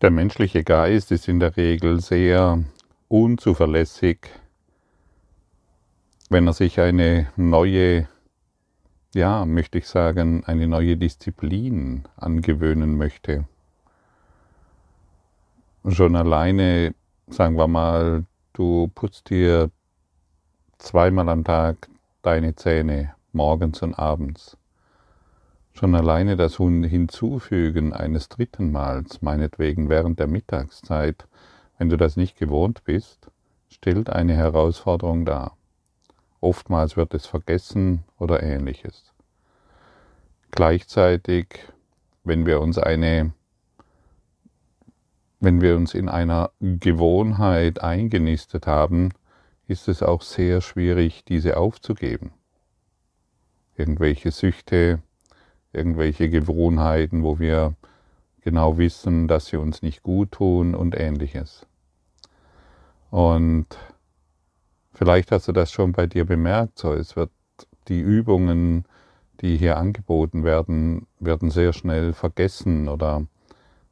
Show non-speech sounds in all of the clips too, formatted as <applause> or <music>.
Der menschliche Geist ist in der Regel sehr unzuverlässig, wenn er sich eine neue, ja, möchte ich sagen, eine neue Disziplin angewöhnen möchte. Schon alleine, sagen wir mal, du putzt dir zweimal am Tag deine Zähne, morgens und abends. Schon alleine das Hinzufügen eines dritten Mals, meinetwegen während der Mittagszeit, wenn du das nicht gewohnt bist, stellt eine Herausforderung dar. Oftmals wird es vergessen oder ähnliches. Gleichzeitig, wenn wir uns eine wenn wir uns in einer Gewohnheit eingenistet haben, ist es auch sehr schwierig, diese aufzugeben. Irgendwelche Süchte, irgendwelche Gewohnheiten, wo wir genau wissen, dass sie uns nicht gut tun und ähnliches. Und vielleicht hast du das schon bei dir bemerkt, so es wird die Übungen, die hier angeboten werden, werden sehr schnell vergessen oder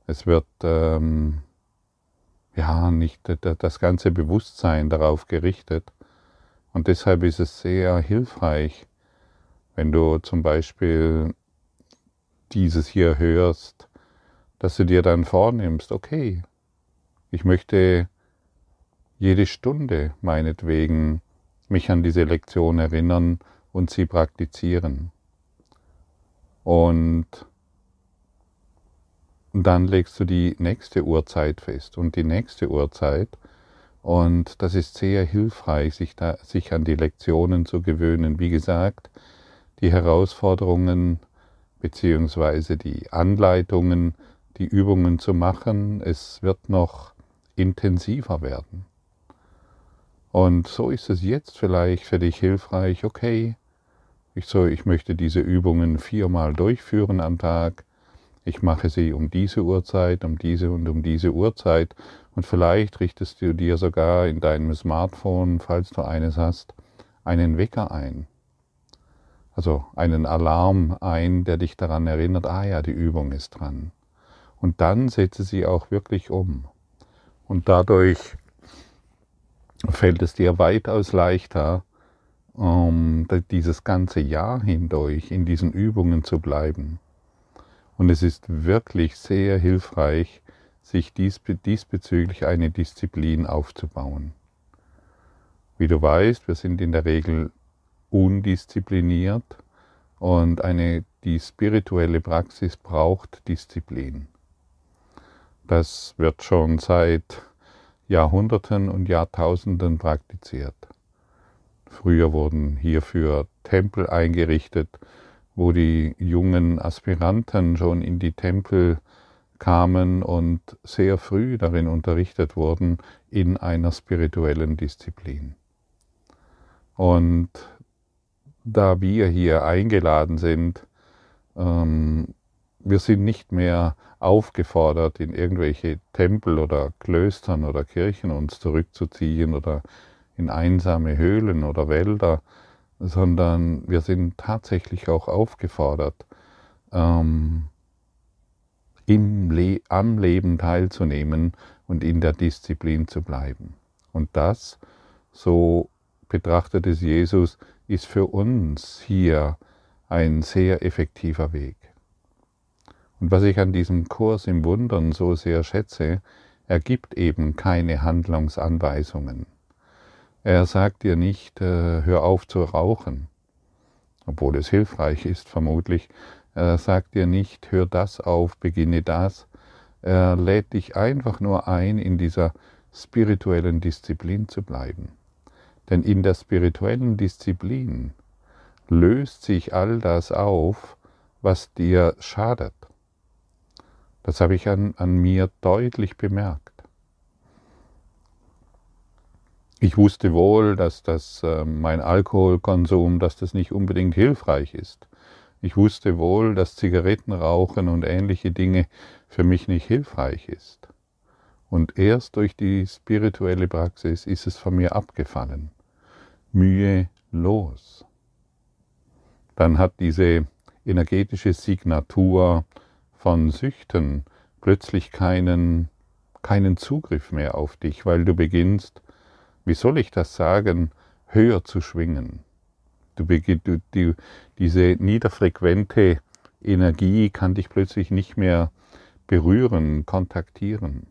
es wird ähm, ja nicht das ganze Bewusstsein darauf gerichtet. Und deshalb ist es sehr hilfreich, wenn du zum Beispiel dieses hier hörst, dass du dir dann vornimmst, okay, ich möchte jede Stunde meinetwegen mich an diese Lektion erinnern und sie praktizieren. Und dann legst du die nächste Uhrzeit fest und die nächste Uhrzeit. Und das ist sehr hilfreich, sich, da, sich an die Lektionen zu gewöhnen. Wie gesagt, die Herausforderungen beziehungsweise die Anleitungen, die Übungen zu machen. Es wird noch intensiver werden. Und so ist es jetzt vielleicht für dich hilfreich, okay, ich, so, ich möchte diese Übungen viermal durchführen am Tag. Ich mache sie um diese Uhrzeit, um diese und um diese Uhrzeit. Und vielleicht richtest du dir sogar in deinem Smartphone, falls du eines hast, einen Wecker ein also einen Alarm ein, der dich daran erinnert, ah ja, die Übung ist dran. Und dann setze sie auch wirklich um. Und dadurch fällt es dir weitaus leichter, um dieses ganze Jahr hindurch in diesen Übungen zu bleiben. Und es ist wirklich sehr hilfreich, sich diesbezüglich eine Disziplin aufzubauen. Wie du weißt, wir sind in der Regel undiszipliniert und eine, die spirituelle Praxis braucht Disziplin. Das wird schon seit Jahrhunderten und Jahrtausenden praktiziert. Früher wurden hierfür Tempel eingerichtet, wo die jungen Aspiranten schon in die Tempel kamen und sehr früh darin unterrichtet wurden in einer spirituellen Disziplin. Und da wir hier eingeladen sind, ähm, wir sind nicht mehr aufgefordert, in irgendwelche Tempel oder Klöstern oder Kirchen uns zurückzuziehen oder in einsame Höhlen oder Wälder, sondern wir sind tatsächlich auch aufgefordert, ähm, im Le am Leben teilzunehmen und in der Disziplin zu bleiben. Und das, so betrachtet es Jesus, ist für uns hier ein sehr effektiver Weg. Und was ich an diesem Kurs im Wundern so sehr schätze, er gibt eben keine Handlungsanweisungen. Er sagt dir nicht, äh, hör auf zu rauchen, obwohl es hilfreich ist vermutlich. Er sagt dir nicht, hör das auf, beginne das. Er lädt dich einfach nur ein, in dieser spirituellen Disziplin zu bleiben. Denn in der spirituellen Disziplin löst sich all das auf, was dir schadet. Das habe ich an, an mir deutlich bemerkt. Ich wusste wohl, dass das äh, mein Alkoholkonsum, dass das nicht unbedingt hilfreich ist. Ich wusste wohl, dass Zigarettenrauchen und ähnliche Dinge für mich nicht hilfreich ist. Und erst durch die spirituelle Praxis ist es von mir abgefallen mühelos. Dann hat diese energetische Signatur von Süchten plötzlich keinen keinen Zugriff mehr auf dich, weil du beginnst, wie soll ich das sagen, höher zu schwingen. Du, du, du, diese niederfrequente Energie kann dich plötzlich nicht mehr berühren, kontaktieren.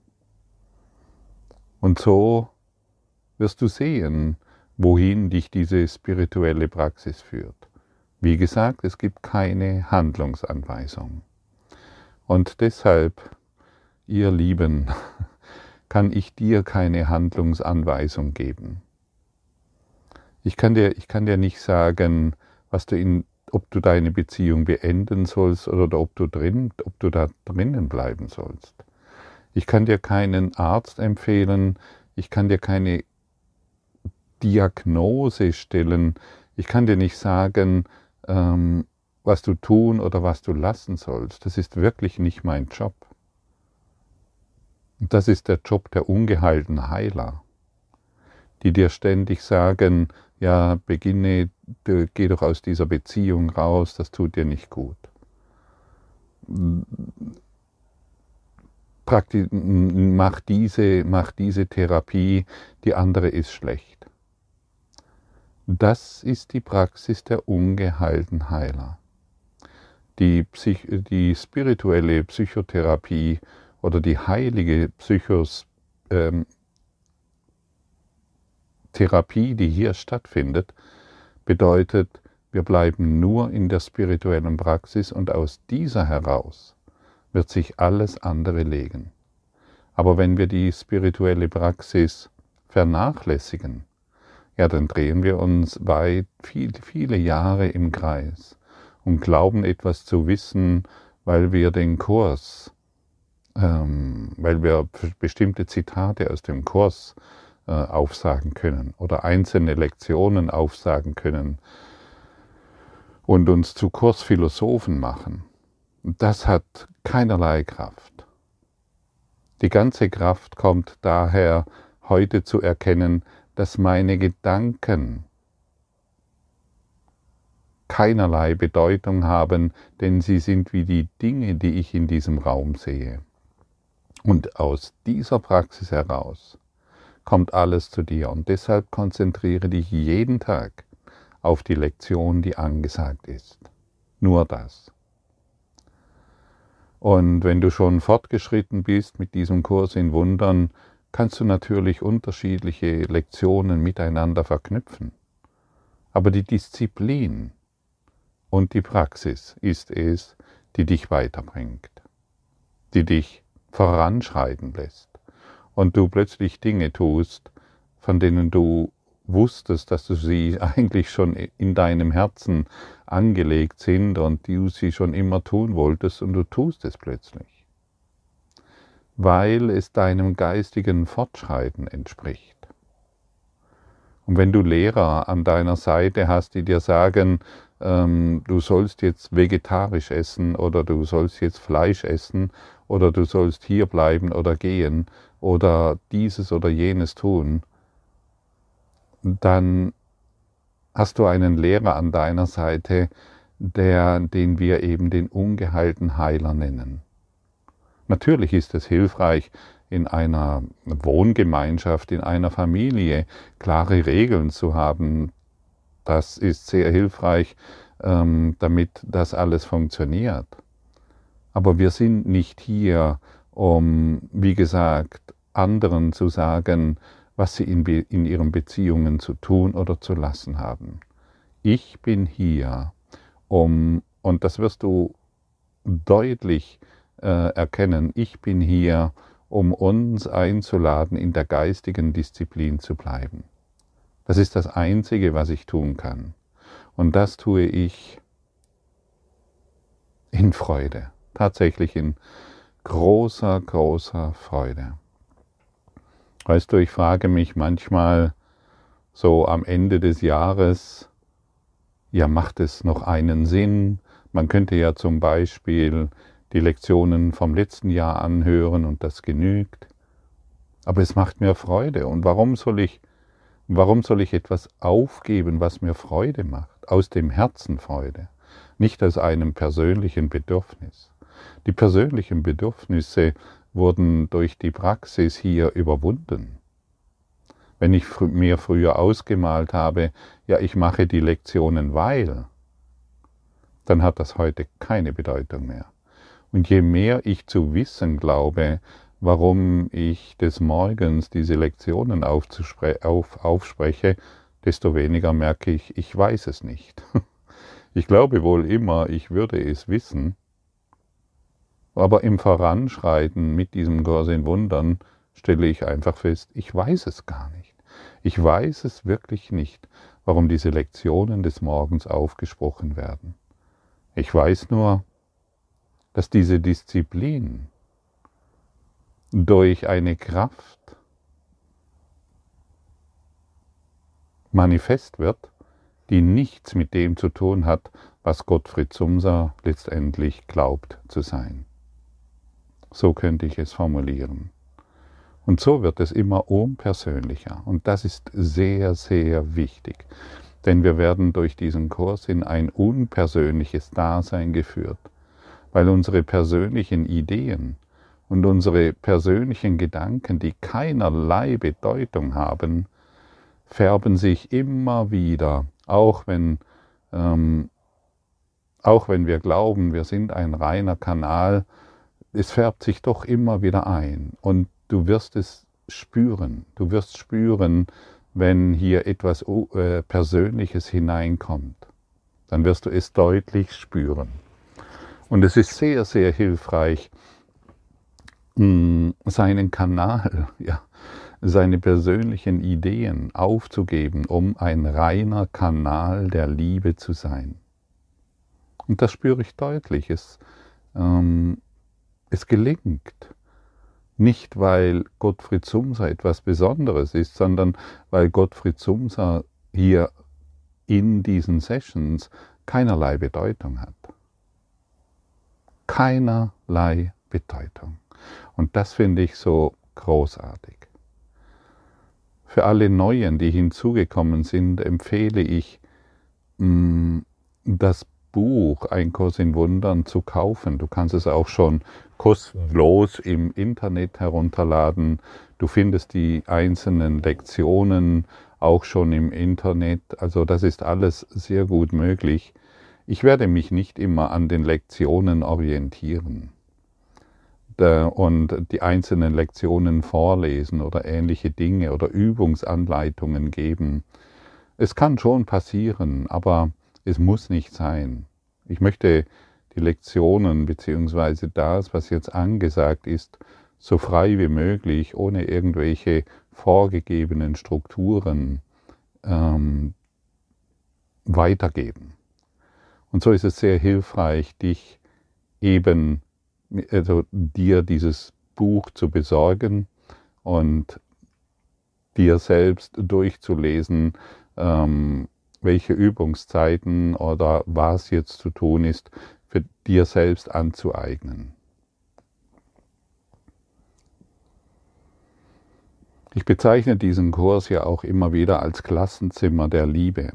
Und so wirst du sehen, wohin dich diese spirituelle Praxis führt. Wie gesagt, es gibt keine Handlungsanweisung. Und deshalb, ihr Lieben, <laughs> kann ich dir keine Handlungsanweisung geben. Ich kann dir, ich kann dir nicht sagen, was du in, ob du deine Beziehung beenden sollst oder ob du drin, ob du da drinnen bleiben sollst. Ich kann dir keinen Arzt empfehlen, ich kann dir keine Diagnose stellen, ich kann dir nicht sagen, ähm, was du tun oder was du lassen sollst. Das ist wirklich nicht mein Job. Das ist der Job der ungeheilten Heiler, die dir ständig sagen, ja, beginne, geh doch aus dieser Beziehung raus, das tut dir nicht gut. Prakti mach, diese, mach diese Therapie, die andere ist schlecht. Das ist die Praxis der ungeheilten Heiler. Die, Psych die spirituelle Psychotherapie oder die heilige Psychos, ähm, die hier stattfindet, bedeutet, wir bleiben nur in der spirituellen Praxis und aus dieser heraus wird sich alles andere legen. Aber wenn wir die spirituelle Praxis vernachlässigen, ja, dann drehen wir uns weit, viel, viele Jahre im Kreis und glauben etwas zu wissen, weil wir den Kurs, ähm, weil wir bestimmte Zitate aus dem Kurs äh, aufsagen können oder einzelne Lektionen aufsagen können und uns zu Kursphilosophen machen. Das hat keinerlei Kraft. Die ganze Kraft kommt daher, heute zu erkennen, dass meine Gedanken keinerlei Bedeutung haben, denn sie sind wie die Dinge, die ich in diesem Raum sehe. Und aus dieser Praxis heraus kommt alles zu dir und deshalb konzentriere dich jeden Tag auf die Lektion, die angesagt ist. Nur das. Und wenn du schon fortgeschritten bist mit diesem Kurs in Wundern, kannst du natürlich unterschiedliche Lektionen miteinander verknüpfen. Aber die Disziplin und die Praxis ist es, die dich weiterbringt, die dich voranschreiten lässt und du plötzlich Dinge tust, von denen du wusstest, dass du sie <laughs> eigentlich schon in deinem Herzen angelegt sind und du sie schon immer tun wolltest und du tust es plötzlich weil es deinem geistigen Fortschreiten entspricht. Und wenn du Lehrer an deiner Seite hast, die dir sagen, ähm, du sollst jetzt vegetarisch essen oder du sollst jetzt Fleisch essen oder du sollst hier bleiben oder gehen oder dieses oder jenes tun, dann hast du einen Lehrer an deiner Seite, der, den wir eben den ungeheilten Heiler nennen. Natürlich ist es hilfreich, in einer Wohngemeinschaft, in einer Familie klare Regeln zu haben. Das ist sehr hilfreich, ähm, damit das alles funktioniert. Aber wir sind nicht hier, um, wie gesagt, anderen zu sagen, was sie in, in ihren Beziehungen zu tun oder zu lassen haben. Ich bin hier, um, und das wirst du deutlich äh, erkennen, ich bin hier, um uns einzuladen, in der geistigen Disziplin zu bleiben. Das ist das Einzige, was ich tun kann. Und das tue ich in Freude, tatsächlich in großer, großer Freude. Weißt du, ich frage mich manchmal so am Ende des Jahres, ja, macht es noch einen Sinn? Man könnte ja zum Beispiel die Lektionen vom letzten Jahr anhören und das genügt. Aber es macht mir Freude. Und warum soll ich, warum soll ich etwas aufgeben, was mir Freude macht? Aus dem Herzen Freude, nicht aus einem persönlichen Bedürfnis. Die persönlichen Bedürfnisse wurden durch die Praxis hier überwunden. Wenn ich mir früher ausgemalt habe, ja, ich mache die Lektionen weil, dann hat das heute keine Bedeutung mehr. Und je mehr ich zu wissen glaube, warum ich des Morgens diese Lektionen auf, aufspreche, desto weniger merke ich, ich weiß es nicht. <laughs> Ich glaube wohl immer, ich würde es wissen, aber im Voranschreiten mit diesem Kurs in Wundern stelle ich einfach fest, ich weiß es gar nicht. Ich weiß es wirklich nicht, warum diese Lektionen des Morgens aufgesprochen werden. Ich weiß nur, dass diese Disziplin durch eine Kraft manifest wird, die nichts mit dem zu tun hat, was Gottfried Sumser letztendlich glaubt zu sein. So könnte ich es formulieren. Und so wird es immer unpersönlicher. Und das ist sehr, sehr wichtig. Denn wir werden durch diesen Kurs in ein unpersönliches Dasein geführt, weil unsere persönlichen Ideen und unsere persönlichen Gedanken, die keinerlei Bedeutung haben, färben sich immer wieder, auch wenn, ähm, auch wenn wir glauben, wir sind ein reiner Kanal, es färbt sich doch immer wieder ein und du wirst es spüren. Du wirst spüren, wenn hier etwas äh, Persönliches hineinkommt. Dann wirst du es deutlich spüren. Und es ist sehr, sehr hilfreich, seinen Kanal, ja, seine persönlichen Ideen aufzugeben, um ein reiner Kanal der Liebe zu sein. Und das spüre ich deutlich. Es, ähm, es gelingt. Nicht, weil Gottfried Sumser etwas Besonderes ist, sondern weil Gottfried Sumser hier in diesen Sessions keinerlei Bedeutung hat. Keinerlei Bedeutung. Und das finde ich so großartig. Für alle Neuen, die hinzugekommen sind, empfehle ich, mm, das Buch Ein Kurs in Wundern zu kaufen. Du kannst es auch schon kostenlos im Internet herunterladen. Du findest die einzelnen Lektionen auch schon im Internet. Also das ist alles sehr gut möglich. Ich werde mich nicht immer an den Lektionen orientieren und die einzelnen Lektionen vorlesen oder ähnliche Dinge oder Übungsanleitungen geben. Es kann schon passieren, aber es muss nicht sein. Ich möchte die Lektionen beziehungsweise das, was jetzt angesagt ist, so frei wie möglich, ohne irgendwelche vorgegebenen Strukturen ähm, weitergeben. Und so ist es sehr hilfreich, dich eben also dir dieses Buch zu besorgen und dir selbst durchzulesen, ähm, welche Übungszeiten oder was jetzt zu tun ist, für dir selbst anzueignen. Ich bezeichne diesen Kurs ja auch immer wieder als Klassenzimmer der Liebe.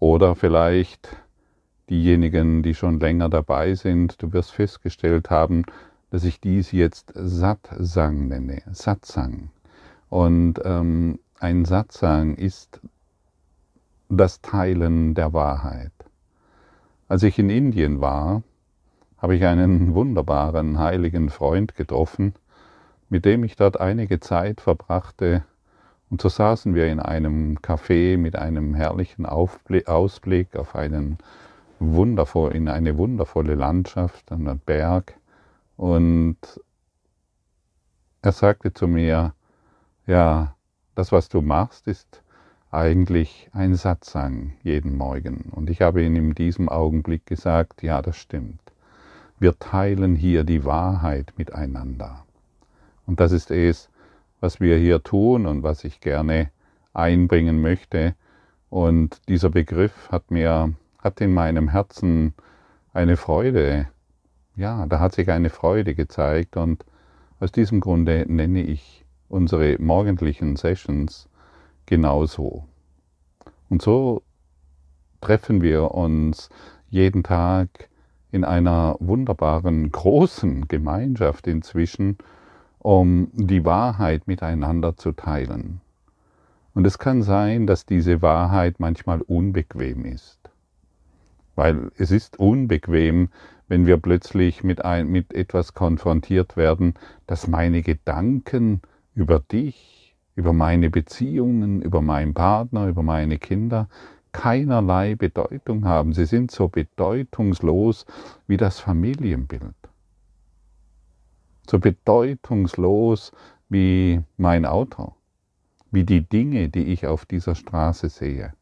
Oder vielleicht diejenigen, die schon länger dabei sind, du wirst festgestellt haben, dass ich dies jetzt Satsang nenne, Satsang. Und ähm, ein Satsang ist das Teilen der Wahrheit. Als ich in Indien war, habe ich einen wunderbaren heiligen Freund getroffen, mit dem ich dort einige Zeit verbrachte, und so saßen wir in einem Café mit einem herrlichen Ausblick auf einen wundervoll, in eine wundervolle Landschaft, an einen Berg. Und er sagte zu mir, ja, das, was du machst, ist eigentlich ein Satzang jeden Morgen. Und ich habe ihm in diesem Augenblick gesagt, ja, das stimmt. Wir teilen hier die Wahrheit miteinander. Und das ist es, was wir hier tun und was ich gerne einbringen möchte. Und dieser Begriff hat mir hat in meinem Herzen eine Freude, ja, da hat sich eine Freude gezeigt und aus diesem Grunde nenne ich unsere morgendlichen Sessions genauso. Und so treffen wir uns jeden Tag in einer wunderbaren großen Gemeinschaft inzwischen, um die Wahrheit miteinander zu teilen. Und es kann sein, dass diese Wahrheit manchmal unbequem ist. Weil es ist unbequem, wenn wir plötzlich mit, ein, mit etwas konfrontiert werden, dass meine Gedanken über dich, über meine Beziehungen, über meinen Partner, über meine Kinder keinerlei Bedeutung haben. Sie sind so bedeutungslos wie das Familienbild. So bedeutungslos wie mein Auto wie die Dinge, die ich auf dieser Straße sehe.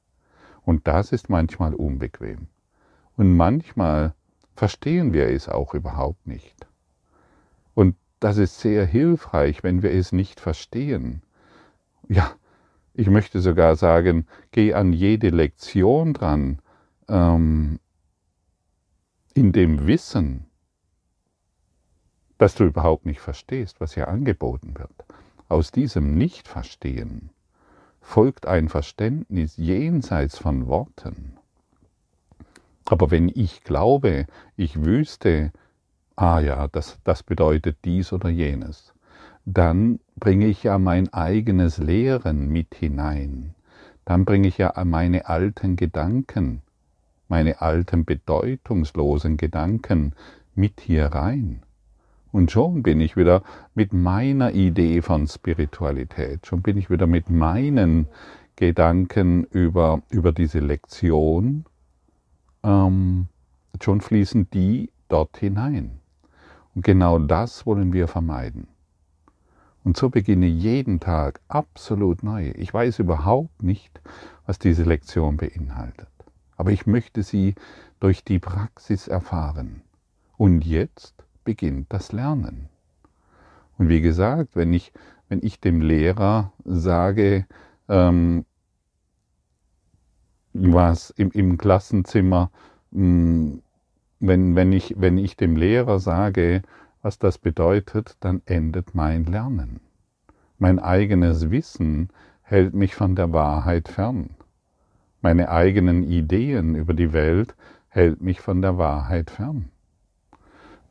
Und das ist manchmal unbequem. Und manchmal verstehen wir es auch überhaupt nicht. Und das ist sehr hilfreich, wenn wir es nicht verstehen. Ja, ich möchte sogar sagen, geh an jede Lektion dran, ähm, in dem Wissen, dass du überhaupt nicht verstehst, was hier angeboten wird. Aus diesem Nichtverstehen folgt ein Verständnis jenseits von Worten. Aber wenn ich glaube, ich wüsste, ah ja, das, das bedeutet dies oder jenes, dann bringe ich ja mein eigenes Lehren mit hinein. Dann bringe ich ja meine alten Gedanken, meine alten bedeutungslosen Gedanken mit hier rein. Und schon bin ich wieder mit meiner Idee von Spiritualität, schon bin ich wieder mit meinen Gedanken über, über diese Lektion, ähm, schon fließen die dort hinein. Und genau das wollen wir vermeiden. Und so beginne jeden Tag absolut neu. Ich weiß überhaupt nicht, was diese Lektion beinhaltet. Aber ich möchte sie durch die Praxis erfahren. Und jetzt beginnt das Lernen. Und wie gesagt, wenn ich, wenn ich dem Lehrer sage, ähm, was im, im Klassenzimmer, mh, hm, wenn, wenn, ich, wenn ich dem Lehrer sage, was das bedeutet, dann endet mein Lernen. Mein eigenes Wissen hält mich von der Wahrheit fern. Meine eigenen Ideen über die Welt hält mich von der Wahrheit fern.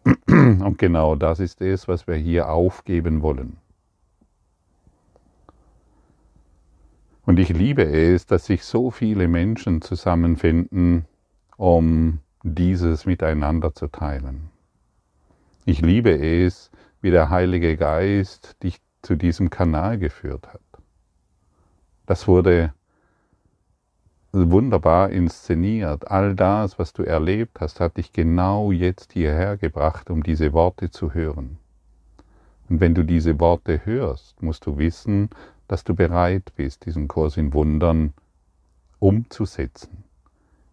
<clears throat> Und genau das ist es, was wir hier aufgeben wollen. Und ich liebe es, dass sich so viele Menschen zusammenfinden, um dieses miteinander zu teilen. Ich liebe es, wie der Heilige Geist dich zu diesem Kanal geführt hat. Das wurde wunderbar inszeniert. All das, was du erlebt hast, hat dich genau jetzt hierher gebracht, um diese Worte zu hören. Und wenn du diese Worte hörst, musst du wissen, dass du bereit bist, diesen Kurs in Wundern umzusetzen,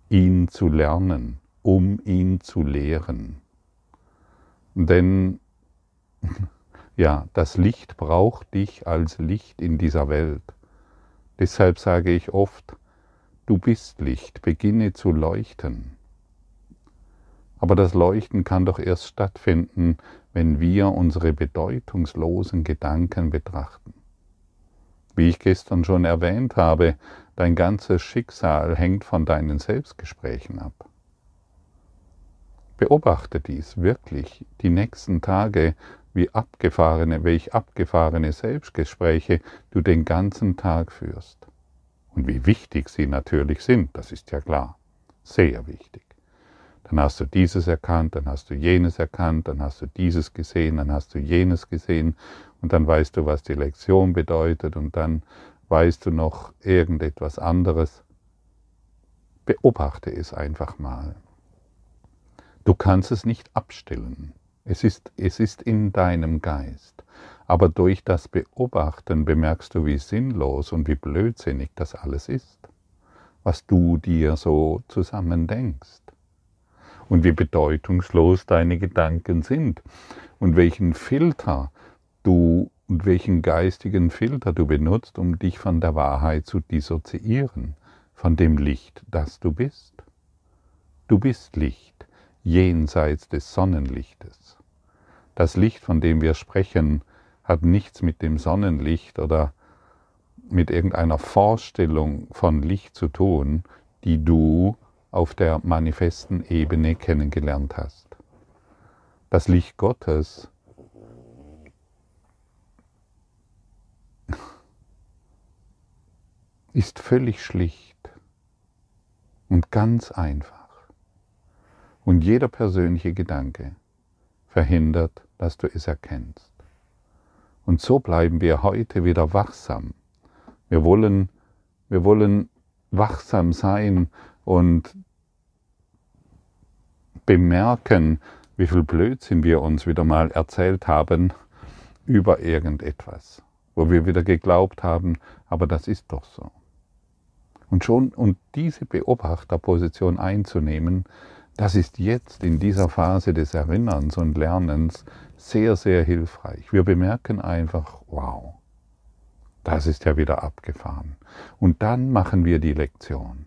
ihn zu lernen, um ihn zu lehren. Denn <laughs> ja, das Licht braucht dich als Licht in dieser Welt. Deshalb sage ich oft, Du bist Licht, beginne zu leuchten. Aber das Leuchten kann doch erst stattfinden, wenn wir unsere bedeutungslosen Gedanken betrachten. Wie ich gestern schon erwähnt habe, dein ganzes Schicksal hängt von deinen Selbstgesprächen ab. Beobachte dies wirklich die nächsten Tage, wie abgefahrene, welch abgefahrene Selbstgespräche du den ganzen Tag führst. Und wie wichtig sie natürlich sind, das ist ja klar. Sehr wichtig. Dann hast du dieses erkannt, dann hast du jenes erkannt, dann hast du dieses gesehen, dann hast du jenes gesehen und dann weißt du, was die Lektion bedeutet und dann weißt du noch irgendetwas anderes. Beobachte es einfach mal. Du kannst es nicht abstellen. Es ist, es ist in deinem Geist. Aber durch das Beobachten bemerkst du, wie sinnlos und wie blödsinnig das alles ist, was du dir so zusammen denkst. Und wie bedeutungslos deine Gedanken sind und welchen Filter du und welchen geistigen Filter du benutzt, um dich von der Wahrheit zu dissoziieren, von dem Licht, das du bist. Du bist Licht, jenseits des Sonnenlichtes. Das Licht, von dem wir sprechen, hat nichts mit dem Sonnenlicht oder mit irgendeiner Vorstellung von Licht zu tun, die du auf der manifesten Ebene kennengelernt hast. Das Licht Gottes ist völlig schlicht und ganz einfach. Und jeder persönliche Gedanke verhindert, dass du es erkennst. Und so bleiben wir heute wieder wachsam. Wir wollen, wir wollen wachsam sein und bemerken, wie viel Blödsinn wir uns wieder mal erzählt haben über irgendetwas, wo wir wieder geglaubt haben, aber das ist doch so. Und schon, und diese Beobachterposition einzunehmen, das ist jetzt in dieser Phase des Erinnerns und Lernens sehr, sehr hilfreich. Wir bemerken einfach, wow, das ist ja wieder abgefahren. Und dann machen wir die Lektion.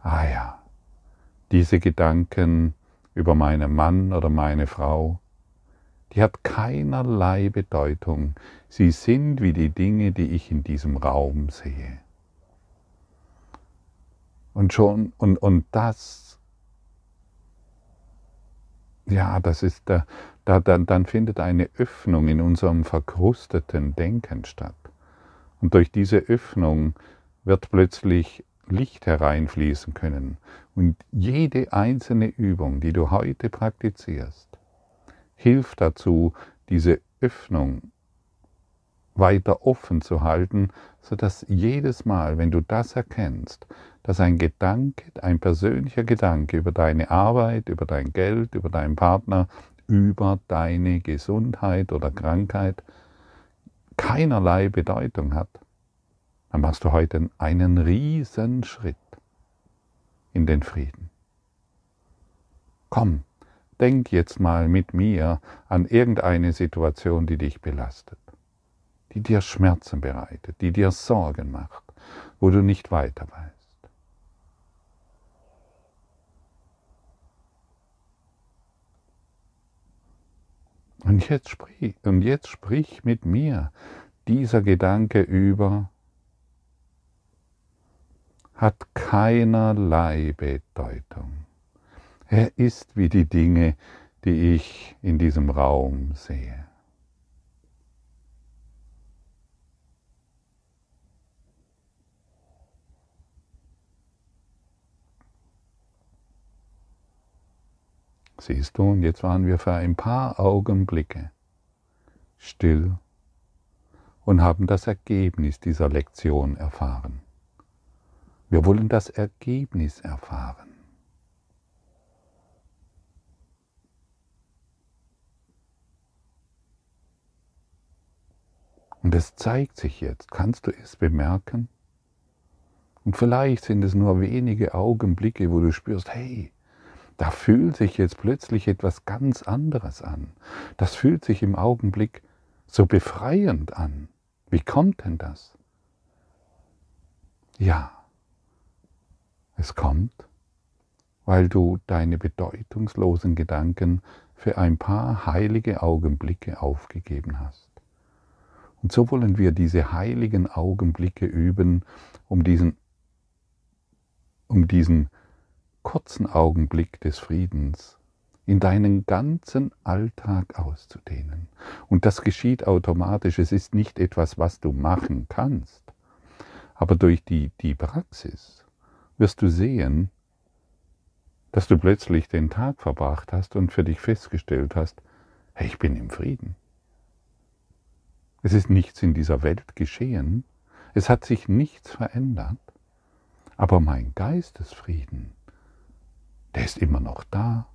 Ah ja, diese Gedanken über meinen Mann oder meine Frau, die hat keinerlei Bedeutung. Sie sind wie die Dinge, die ich in diesem Raum sehe. Und schon, und, und das ja, das ist da, da dann, dann findet eine Öffnung in unserem verkrusteten Denken statt. Und durch diese Öffnung wird plötzlich Licht hereinfließen können. Und jede einzelne Übung, die du heute praktizierst, hilft dazu, diese Öffnung weiter offen zu halten, sodass jedes Mal, wenn du das erkennst, dass ein Gedanke, ein persönlicher Gedanke über deine Arbeit, über dein Geld, über deinen Partner, über deine Gesundheit oder Krankheit keinerlei Bedeutung hat, dann machst du heute einen riesen Schritt in den Frieden. Komm, denk jetzt mal mit mir an irgendeine Situation, die dich belastet die dir Schmerzen bereitet, die dir Sorgen macht, wo du nicht weiter weißt. Und jetzt sprich, und jetzt sprich mit mir, dieser Gedanke über hat keinerlei Bedeutung. Er ist wie die Dinge, die ich in diesem Raum sehe. Siehst du, und jetzt waren wir für ein paar Augenblicke still und haben das Ergebnis dieser Lektion erfahren. Wir wollen das Ergebnis erfahren. Und es zeigt sich jetzt, kannst du es bemerken? Und vielleicht sind es nur wenige Augenblicke, wo du spürst, hey, da fühlt sich jetzt plötzlich etwas ganz anderes an. Das fühlt sich im Augenblick so befreiend an. Wie kommt denn das? Ja, es kommt, weil du deine bedeutungslosen Gedanken für ein paar heilige Augenblicke aufgegeben hast. Und so wollen wir diese heiligen Augenblicke üben, um diesen, um diesen kurzen Augenblick des Friedens in deinen ganzen Alltag auszudehnen. Und das geschieht automatisch. Es ist nicht etwas, was du machen kannst. Aber durch die, die Praxis wirst du sehen, dass du plötzlich den Tag verbracht hast und für dich festgestellt hast, hey, ich bin im Frieden. Es ist nichts in dieser Welt geschehen, es hat sich nichts verändert, aber mein Geistesfrieden der ist immer noch da.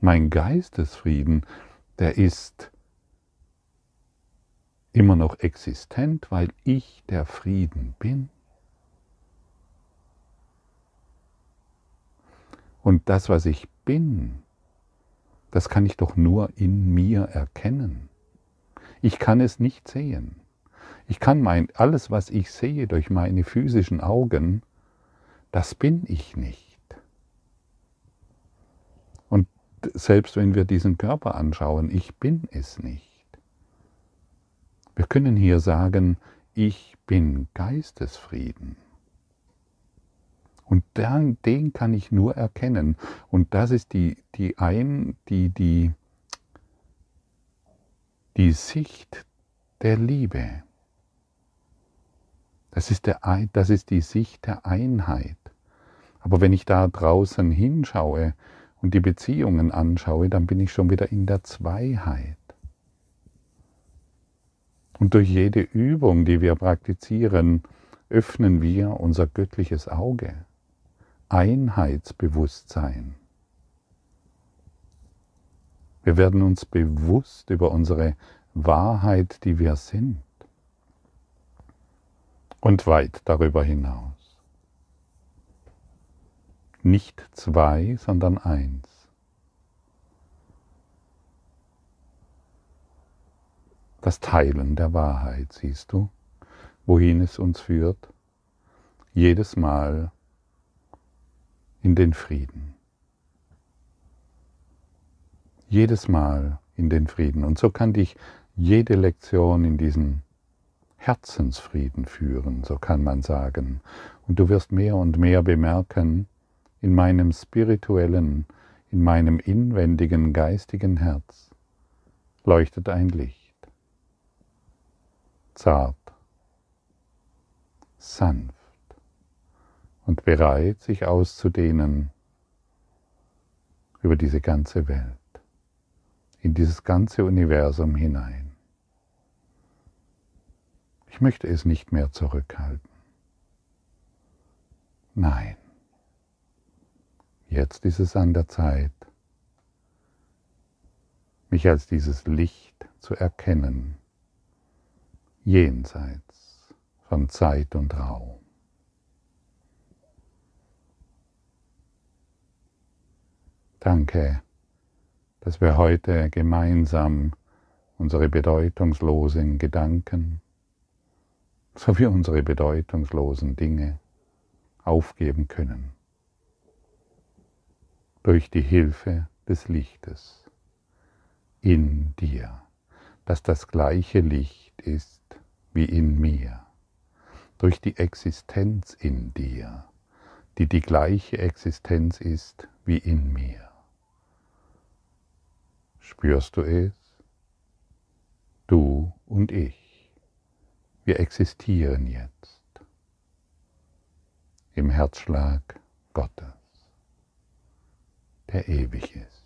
Mein Geistesfrieden, der ist immer noch existent, weil ich der Frieden bin. Und das, was ich bin, das kann ich doch nur in mir erkennen. Ich kann es nicht sehen. Ich kann mein, alles, was ich sehe durch meine physischen Augen, das bin ich nicht. Selbst wenn wir diesen Körper anschauen, ich bin es nicht. Wir können hier sagen, ich bin Geistesfrieden. Und dann, den kann ich nur erkennen. Und das ist die, die, ein, die, die, die Sicht der Liebe. Das ist, der, das ist die Sicht der Einheit. Aber wenn ich da draußen hinschaue und die Beziehungen anschaue, dann bin ich schon wieder in der Zweiheit. Und durch jede Übung, die wir praktizieren, öffnen wir unser göttliches Auge. Einheitsbewusstsein. Wir werden uns bewusst über unsere Wahrheit, die wir sind. Und weit darüber hinaus. Nicht zwei, sondern eins. Das Teilen der Wahrheit, siehst du, wohin es uns führt? Jedes Mal in den Frieden. Jedes Mal in den Frieden. Und so kann dich jede Lektion in diesen Herzensfrieden führen, so kann man sagen. Und du wirst mehr und mehr bemerken, in meinem spirituellen, in meinem inwendigen geistigen Herz leuchtet ein Licht. Zart, sanft und bereit, sich auszudehnen über diese ganze Welt, in dieses ganze Universum hinein. Ich möchte es nicht mehr zurückhalten. Nein, jetzt ist es an der Zeit, mich als dieses Licht zu erkennen, jenseits von Zeit und Raum. Danke, dass wir heute gemeinsam unsere bedeutungslosen Gedanken sowie unsere bedeutungslosen Dinge aufgeben können. Durch die Hilfe des Lichtes in dir, dass das gleiche Licht ist wie in mir. Durch die Existenz in dir, die die gleiche Existenz ist wie in mir. Spürst du es? Du und ich, wir existieren jetzt im Herzschlag Gottes, der ewig ist.